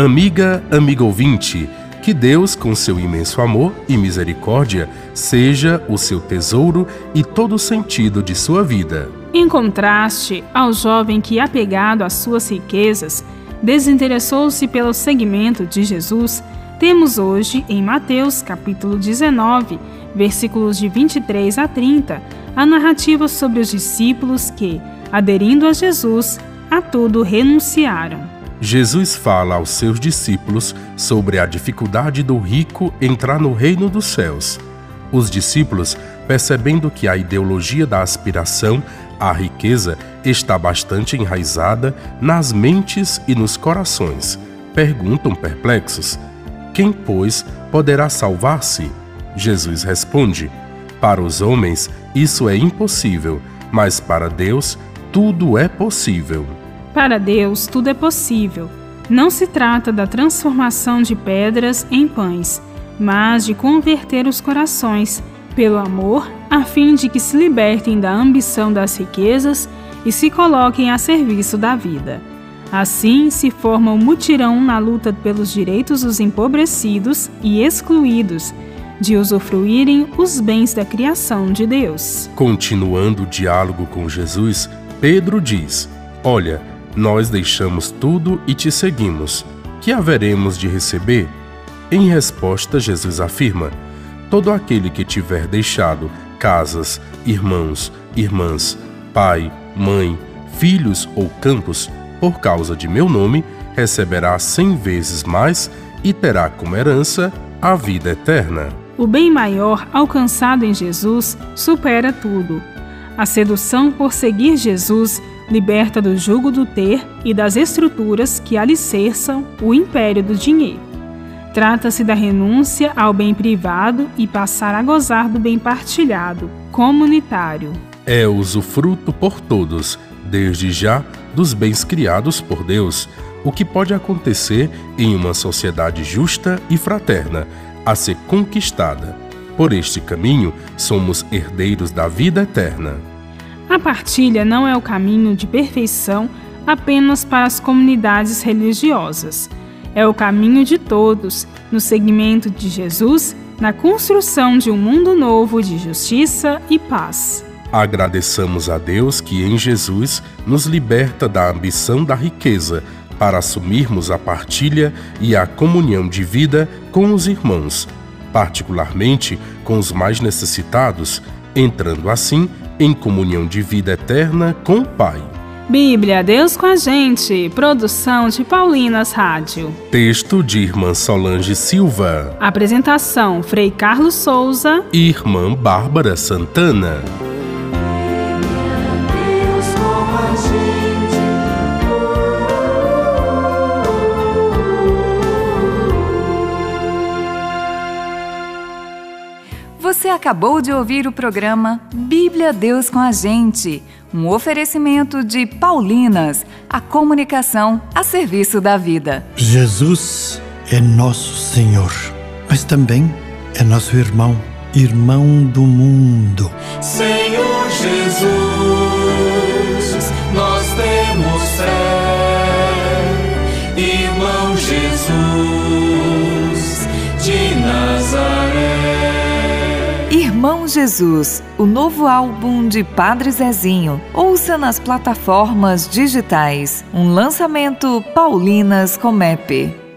Amiga, amigo ouvinte, que Deus, com seu imenso amor e misericórdia, seja o seu tesouro e todo o sentido de sua vida. Em contraste ao jovem que, apegado às suas riquezas, desinteressou-se pelo seguimento de Jesus, temos hoje, em Mateus capítulo 19, versículos de 23 a 30, a narrativa sobre os discípulos que, aderindo a Jesus, a tudo renunciaram. Jesus fala aos seus discípulos sobre a dificuldade do rico entrar no reino dos céus. Os discípulos, percebendo que a ideologia da aspiração à riqueza está bastante enraizada nas mentes e nos corações, perguntam perplexos: Quem, pois, poderá salvar-se? Jesus responde: Para os homens isso é impossível, mas para Deus tudo é possível. Para Deus, tudo é possível. Não se trata da transformação de pedras em pães, mas de converter os corações pelo amor, a fim de que se libertem da ambição das riquezas e se coloquem a serviço da vida. Assim se forma um mutirão na luta pelos direitos dos empobrecidos e excluídos de usufruírem os bens da criação de Deus. Continuando o diálogo com Jesus, Pedro diz: Olha, nós deixamos tudo e te seguimos. Que haveremos de receber? Em resposta, Jesus afirma: Todo aquele que tiver deixado casas, irmãos, irmãs, pai, mãe, filhos ou campos, por causa de meu nome, receberá cem vezes mais e terá como herança a vida eterna. O bem maior alcançado em Jesus supera tudo. A sedução por seguir Jesus liberta do jugo do ter e das estruturas que alicerçam o império do dinheiro. Trata-se da renúncia ao bem privado e passar a gozar do bem partilhado, comunitário. É usufruto por todos, desde já, dos bens criados por Deus, o que pode acontecer em uma sociedade justa e fraterna, a ser conquistada. Por este caminho, somos herdeiros da vida eterna. A partilha não é o caminho de perfeição apenas para as comunidades religiosas. É o caminho de todos, no segmento de Jesus, na construção de um mundo novo de justiça e paz. Agradeçamos a Deus que em Jesus nos liberta da ambição da riqueza para assumirmos a partilha e a comunhão de vida com os irmãos, particularmente com os mais necessitados, entrando assim em comunhão de vida eterna com o Pai. Bíblia, Deus com a gente. Produção de Paulinas Rádio. Texto de Irmã Solange Silva. Apresentação: Frei Carlos Souza e Irmã Bárbara Santana. Acabou de ouvir o programa Bíblia Deus com a Gente, um oferecimento de Paulinas, a comunicação a serviço da vida. Jesus é nosso Senhor, mas também é nosso irmão, irmão do mundo. Senhor Jesus, nós temos fé, irmão Jesus Jesus, o novo álbum de Padre Zezinho. Ouça nas plataformas digitais. Um lançamento Paulinas Comep.